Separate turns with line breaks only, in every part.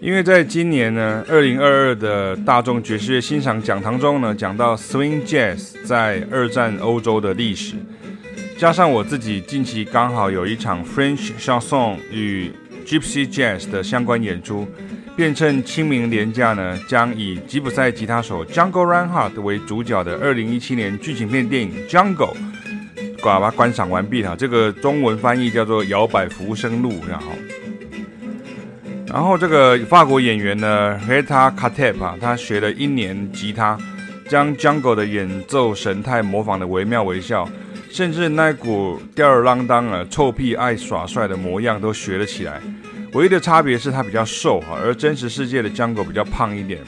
因为在今年呢，二零二二的大众爵士乐欣赏讲堂中呢，讲到 Swing Jazz 在二战欧洲的历史，加上我自己近期刚好有一场 French Chanson 与 Gypsy Jazz 的相关演出，便趁清明连假呢，将以吉普赛吉他手 Jungle Reinhardt 为主角的二零一七年剧情片电影 Jungle，把它观赏完毕哈。这个中文翻译叫做《摇摆浮生路》，然后。然后这个法国演员呢，Rita Kateb 啊，他学了一年吉他，将 Jungle 的演奏神态模仿得惟妙惟肖，甚至那股吊儿郎当啊、臭屁爱耍帅的模样都学了起来。唯一的差别是他比较瘦哈，而真实世界的 Jungle 比较胖一点。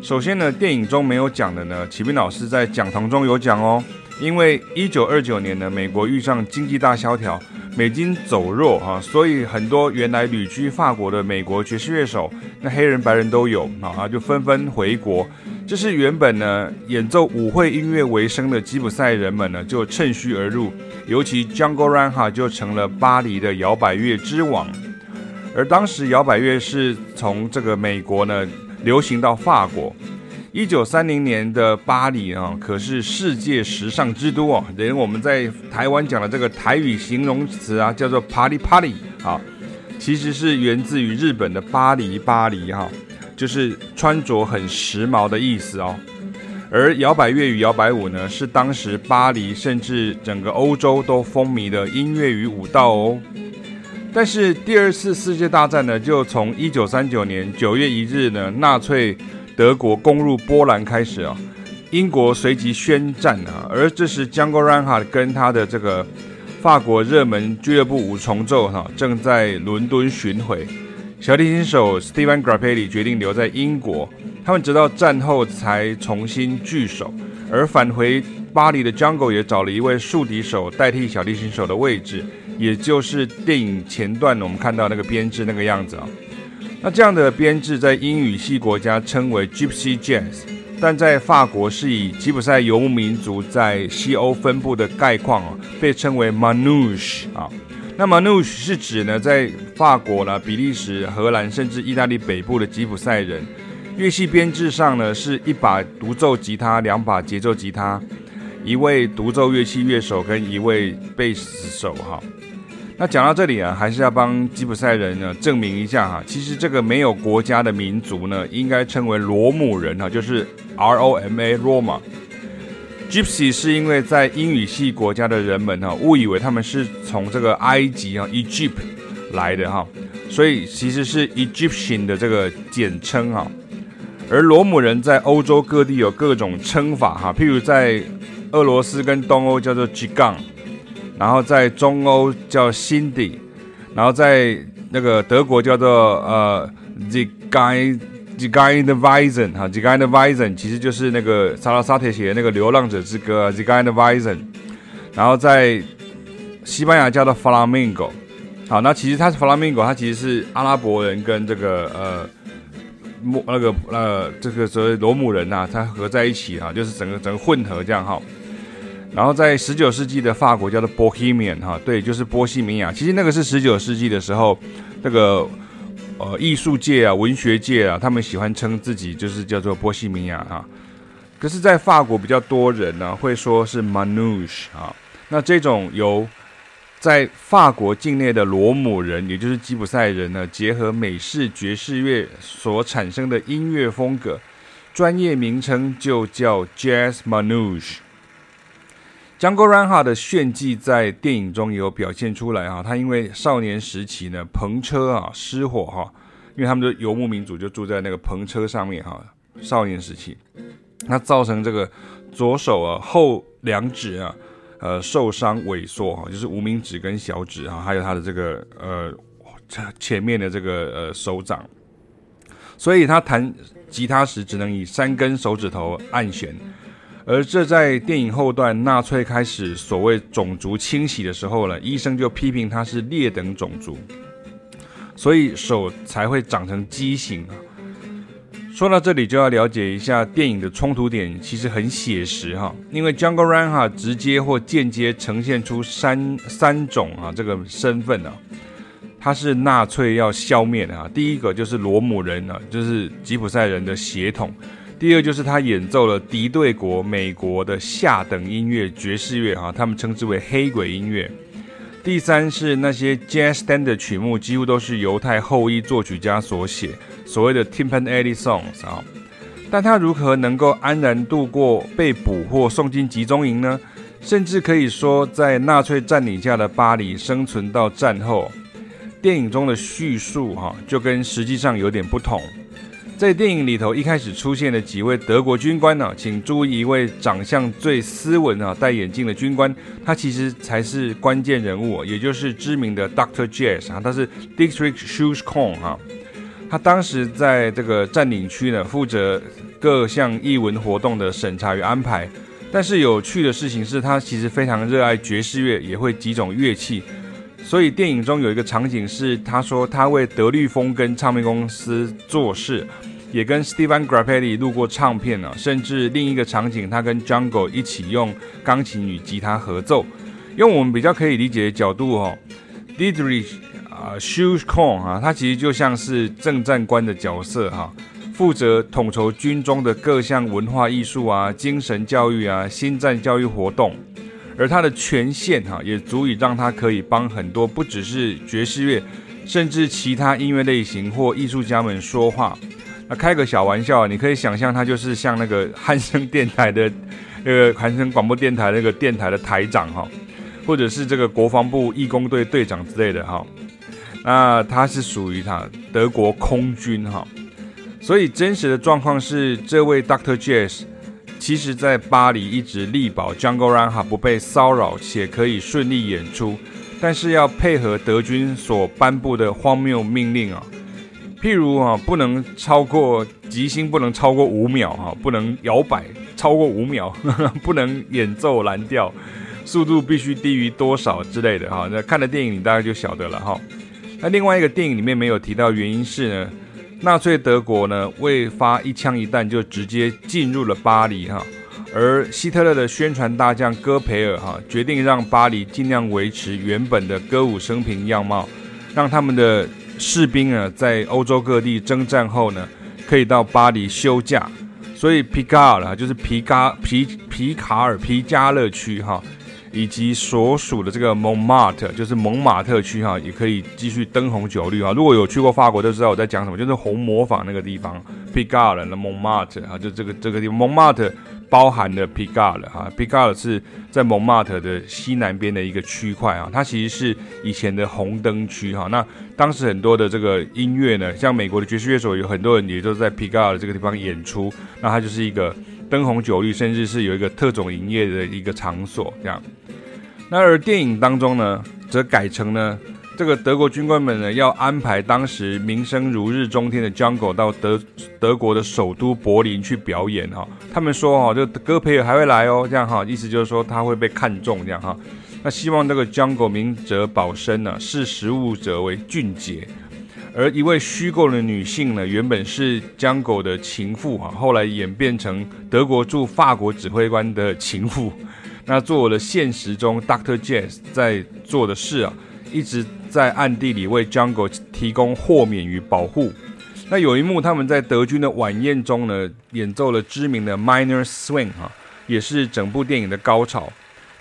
首先呢，电影中没有讲的呢，启斌老师在讲堂中有讲哦，因为一九二九年呢，美国遇上经济大萧条。美金走弱哈，所以很多原来旅居法国的美国爵士乐手，那黑人白人都有啊，就纷纷回国。这是原本呢演奏舞会音乐为生的吉普赛人们呢，就趁虚而入。尤其 Django Reinhardt 就成了巴黎的摇摆乐之王。而当时摇摆乐是从这个美国呢流行到法国。一九三零年的巴黎啊，可是世界时尚之都哦。连我们在台湾讲的这个台语形容词啊，叫做 “Party Party” 啊，其实是源自于日本的巴黎巴黎哈，就是穿着很时髦的意思哦。而摇摆乐与摇摆舞呢，是当时巴黎甚至整个欧洲都风靡的音乐与舞蹈哦。但是第二次世界大战呢，就从一九三九年九月一日呢，纳粹。德国攻入波兰开始啊，英国随即宣战啊，而这时，Jungle r a n h a 跟他的这个法国热门俱乐部五重奏哈正在伦敦巡回，小提琴手 Steven Grappelli 决定留在英国，他们直到战后才重新聚首，而返回巴黎的 Jungle 也找了一位竖笛手代替小提琴手的位置，也就是电影前段我们看到那个编制那个样子啊。那这样的编制在英语系国家称为 Gypsy Jazz，但在法国是以吉普赛游牧民族在西欧分布的概况啊，被称为 Manouche 啊。那 Manouche 是指呢，在法国呢、比利时、荷兰甚至意大利北部的吉普赛人。乐器编制上呢，是一把独奏吉他，两把节奏吉他，一位独奏乐器乐手跟一位贝斯手哈。那讲到这里啊，还是要帮吉普赛人呢证明一下哈，其实这个没有国家的民族呢，应该称为罗姆人哈，就是 R O M A Roma。Gypsy 是因为在英语系国家的人们哈，误以为他们是从这个埃及啊 Egypt 来的哈，所以其实是 Egyptian 的这个简称哈。而罗姆人在欧洲各地有各种称法哈，譬如在俄罗斯跟东欧叫做 gigang。然后在中欧叫 Cindy，然后在那个德国叫做呃 Zigeuner Weisen 哈 Zigeuner Weisen 其实就是那个萨拉萨铁写的那个《流浪者之歌》Zigeuner Weisen 然后在西班牙叫做 Flamenco，好，那其实它是 Flamenco，它其实是阿拉伯人跟这个呃莫那个呃这个所谓罗姆人呐、啊，它合在一起哈、啊，就是整个整个混合这样哈。然后在十九世纪的法国叫做 Bohemian 哈，对，就是波西米亚。其实那个是十九世纪的时候，那个呃艺术界啊、文学界啊，他们喜欢称自己就是叫做波西米亚哈。可是，在法国比较多人呢、会说是 Manouche 啊。那这种由在法国境内的罗姆人，也就是吉普赛人呢，结合美式爵士乐所产生的音乐风格，专业名称就叫 Jazz Manouche。Django Reinhardt 的炫技在电影中也有表现出来哈，他因为少年时期呢，篷车啊失火哈，因为他们的游牧民族就住在那个篷车上面哈，少年时期，那造成这个左手啊后两指啊呃受伤萎缩哈，就是无名指跟小指啊，还有他的这个呃前面的这个呃手掌，所以他弹吉他时只能以三根手指头按弦。而这在电影后段，纳粹开始所谓种族清洗的时候呢，医生就批评他是劣等种族，所以手才会长成畸形啊。说到这里，就要了解一下电影的冲突点，其实很写实哈，因为 Django Reinhardt 直接或间接呈现出三三种啊这个身份啊，他是纳粹要消灭的啊。第一个就是罗姆人啊，就是吉普赛人的血统；第二就是他演奏了敌对国美国的下等音乐爵士乐啊，他们称之为黑鬼音乐；第三是那些 jazz standard 曲目几乎都是犹太后裔作曲家所写，所谓的 Timpanelli songs 啊。但他如何能够安然度过被捕或送进集中营呢？甚至可以说，在纳粹占领下的巴黎生存到战后，电影中的叙述哈就跟实际上有点不同。在电影里头一开始出现的几位德国军官呢，请注意一位长相最斯文啊、戴眼镜的军官，他其实才是关键人物，也就是知名的 Dr. Jazz 啊，他是 District Schuschkorn 哈。他当时在这个占领区呢，负责各项艺文活动的审查与安排。但是有趣的事情是他其实非常热爱爵士乐，也会几种乐器。所以电影中有一个场景是，他说他为德律风根唱片公司做事，也跟 Stephen Grappelli 录过唱片啊。甚至另一个场景，他跟 Jungle 一起用钢琴与吉他合奏。用我们比较可以理解的角度哦，Dietrich 啊，Schuschkorn 啊，他其实就像是政战官的角色哈，负责统筹军中的各项文化艺术啊、精神教育啊、心战教育活动，而他的权限哈，也足以让他可以帮很多不只是爵士乐，甚至其他音乐类型或艺术家们说话。开个小玩笑，你可以想象他就是像那个汉声电台的 那个汉声广播电台那个电台的台长哈，或者是这个国防部义工队队长之类的哈。那他是属于他德国空军哈，所以真实的状况是，这位 Doctor Jazz 其实在巴黎一直力保 Django Reinhardt 不被骚扰且可以顺利演出，但是要配合德军所颁布的荒谬命令啊，譬如啊，不能超过即兴，不能超过五秒哈，不能摇摆超过五秒，不能演奏蓝调，速度必须低于多少之类的哈。那看了电影你大概就晓得了哈。那另外一个电影里面没有提到原因是呢，纳粹德国呢未发一枪一弹就直接进入了巴黎哈，而希特勒的宣传大将戈培尔哈决定让巴黎尽量维持原本的歌舞升平样貌，让他们的士兵啊在欧洲各地征战后呢可以到巴黎休假，所以皮卡尔就是皮卡皮皮卡尔皮加勒区哈。以及所属的这个蒙马特，就是蒙马特区哈，也可以继续灯红酒绿啊。如果有去过法国，都知道我在讲什么，就是红磨坊那个地方皮卡尔的蒙马特啊，就这个这个地方，蒙马特包含了 Pigalle 哈，Pigalle 是在蒙马特的西南边的一个区块啊，它其实是以前的红灯区哈。那当时很多的这个音乐呢，像美国的爵士乐手，有很多人也都在 Pigalle 这个地方演出，那它就是一个。灯红酒绿，甚至是有一个特种营业的一个场所，这样。那而电影当中呢，则改成呢，这个德国军官们呢，要安排当时名声如日中天的 Jungle 到德德国的首都柏林去表演哈。他们说哈，这戈培尔还会来哦，这样哈，意思就是说他会被看中这样哈。那希望这个 Jungle 明哲保身呢，识时务者为俊杰。而一位虚构的女性呢，原本是 Jungle 的情妇啊，后来演变成德国驻法国指挥官的情妇，那做了现实中 Dr. Jazz 在做的事啊，一直在暗地里为 Jungle 提供豁免与保护。那有一幕，他们在德军的晚宴中呢，演奏了知名的 Minor Swing 哈，也是整部电影的高潮。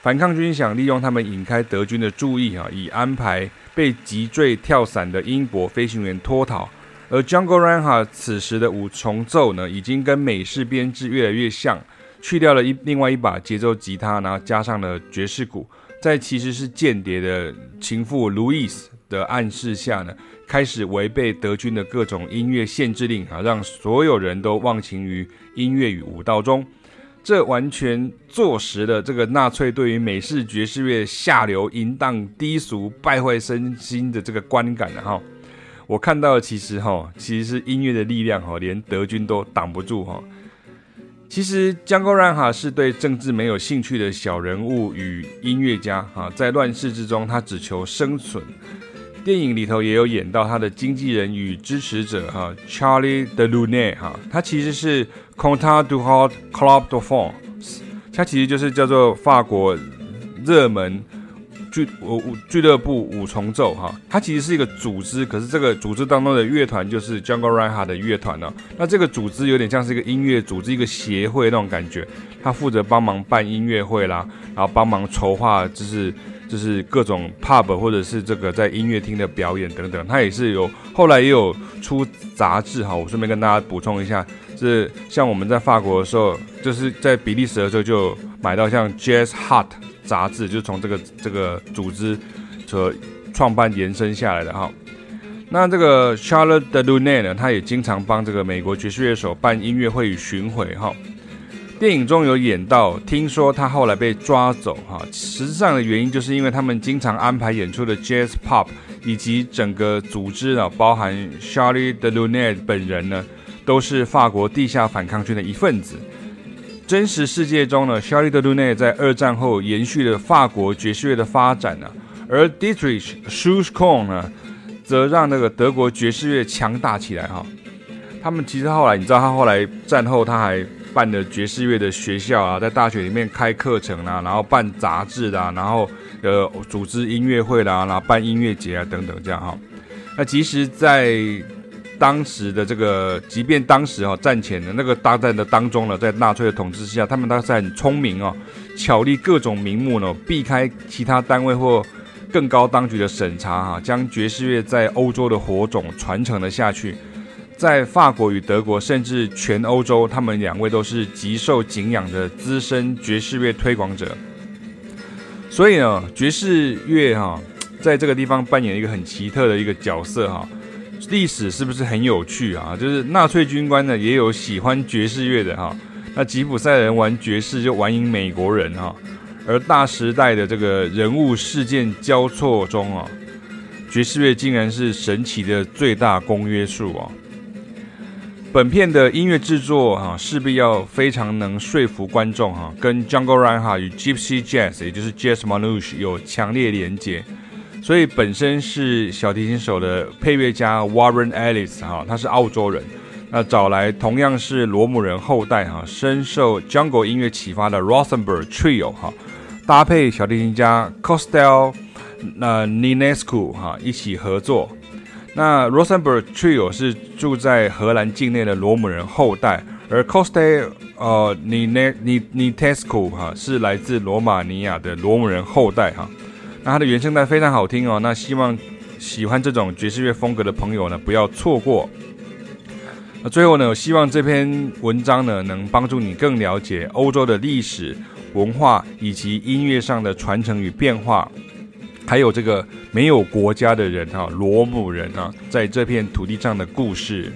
反抗军想利用他们引开德军的注意啊，以安排被击坠跳伞的英国飞行员脱逃。而 Jungle r a n h a 此时的五重奏呢，已经跟美式编制越来越像，去掉了一另外一把节奏吉他，然后加上了爵士鼓，在其实是间谍的情妇路易斯的暗示下呢，开始违背德军的各种音乐限制令啊，让所有人都忘情于音乐与舞蹈中。这完全坐实了这个纳粹对于美式爵士乐下流、淫荡、低俗、败坏身心的这个观感哈。我看到的其实哈，其实是音乐的力量哈，连德军都挡不住哈。其实江歌然哈是对政治没有兴趣的小人物与音乐家哈，在乱世之中，他只求生存。电影里头也有演到他的经纪人与支持者哈，Charlie de l u n a 哈，他其实是 Conte du Hot Club de France，他其实就是叫做法国热门俱舞俱乐部五重奏哈，它其实是一个组织，可是这个组织当中的乐团就是 Django Reinhardt 的乐团呢。那这个组织有点像是一个音乐组织，一个协会那种感觉，他负责帮忙办音乐会啦，然后帮忙筹划，就是就是各种 pub 或者是这个在音乐厅的表演等等。他也是有后来也有出杂志哈，我顺便跟大家补充一下，是像我们在法国的时候，就是在比利时的时候就买到像 Jazz Hot。杂志就从这个这个组织所创办延伸下来的哈。那这个 Charles Delaunay 呢，他也经常帮这个美国爵士乐手办音乐会与巡回哈。电影中有演到，听说他后来被抓走哈。实际上的原因就是因为他们经常安排演出的 Jazz Pop 以及整个组织啊，包含 Charlie Delaunay 本人呢，都是法国地下反抗军的一份子。真实世界中呢，Charlie de l u n e 在二战后延续了法国爵士乐的发展呢，而 Dietrich Schouskorn 呢，则让那个德国爵士乐强大起来哈。他们其实后来，你知道，他后来战后他还办了爵士乐的学校啊，在大学里面开课程啊，然后办杂志啊，然后呃组织音乐会啦，然后办音乐节啊等等这样哈。那其实，在当时的这个，即便当时哈战前的那个大战的当中呢，在纳粹的统治下，他们当时很聪明哦，巧立各种名目呢，避开其他单位或更高当局的审查哈，将爵士乐在欧洲的火种传承了下去。在法国与德国，甚至全欧洲，他们两位都是极受敬仰的资深爵士乐推广者。所以呢，爵士乐哈，在这个地方扮演一个很奇特的一个角色哈。历史是不是很有趣啊？就是纳粹军官呢，也有喜欢爵士乐的哈。那吉普赛人玩爵士就玩赢美国人哈。而大时代的这个人物事件交错中啊，爵士乐竟然是神奇的最大公约数啊。本片的音乐制作哈，势必要非常能说服观众哈，跟 Django Reinhardt 与 Gypsy Jazz，也就是 Jazz Manouche 有强烈连结。所以本身是小提琴手的配乐家 Warren Ellis 哈，他是澳洲人，那找来同样是罗姆人后代哈，深受 Jungle 音乐启发的 Rosenberg Trio 哈，搭配小提琴家 Costel 那 Ninescu 哈一起合作。那 Rosenberg Trio 是住在荷兰境内的罗姆人后代，而 Costel 呃 Ninescu 哈是来自罗马尼亚的罗姆人后代哈。那它的原声带非常好听哦，那希望喜欢这种爵士乐风格的朋友呢，不要错过。那最后呢，我希望这篇文章呢，能帮助你更了解欧洲的历史文化以及音乐上的传承与变化，还有这个没有国家的人哈，罗姆人啊，在这片土地上的故事。